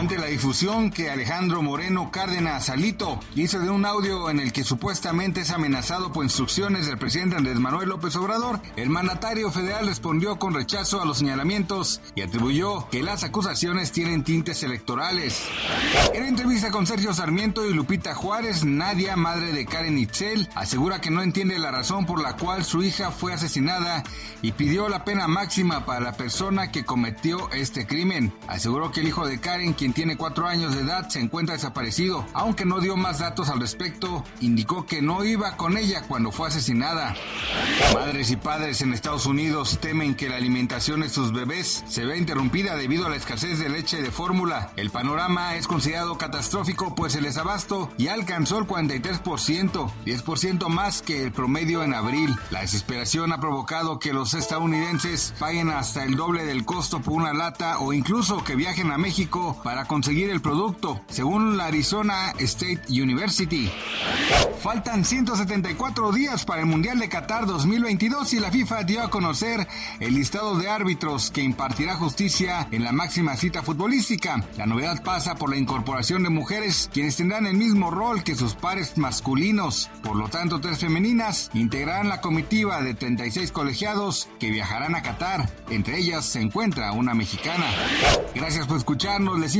Ante la difusión que Alejandro Moreno Cárdenas Alito hizo de un audio en el que supuestamente es amenazado por instrucciones del presidente Andrés Manuel López Obrador, el mandatario federal respondió con rechazo a los señalamientos y atribuyó que las acusaciones tienen tintes electorales. En entrevista con Sergio Sarmiento y Lupita Juárez, Nadia, madre de Karen Itzel, asegura que no entiende la razón por la cual su hija fue asesinada y pidió la pena máxima para la persona que cometió este crimen. Aseguró que el hijo de Karen, quien tiene cuatro años de edad, se encuentra desaparecido. Aunque no dio más datos al respecto, indicó que no iba con ella cuando fue asesinada. Madres y padres en Estados Unidos temen que la alimentación de sus bebés se vea interrumpida debido a la escasez de leche de fórmula. El panorama es considerado catastrófico pues el desabasto ya alcanzó el 43%, 10% más que el promedio en abril. La desesperación ha provocado que los estadounidenses paguen hasta el doble del costo por una lata o incluso que viajen a México para conseguir el producto, según la Arizona State University. Faltan 174 días para el Mundial de Qatar 2022 y la FIFA dio a conocer el listado de árbitros que impartirá justicia en la máxima cita futbolística. La novedad pasa por la incorporación de mujeres, quienes tendrán el mismo rol que sus pares masculinos. Por lo tanto, tres femeninas integrarán la comitiva de 36 colegiados que viajarán a Qatar. Entre ellas se encuentra una mexicana. Gracias por escucharnos, les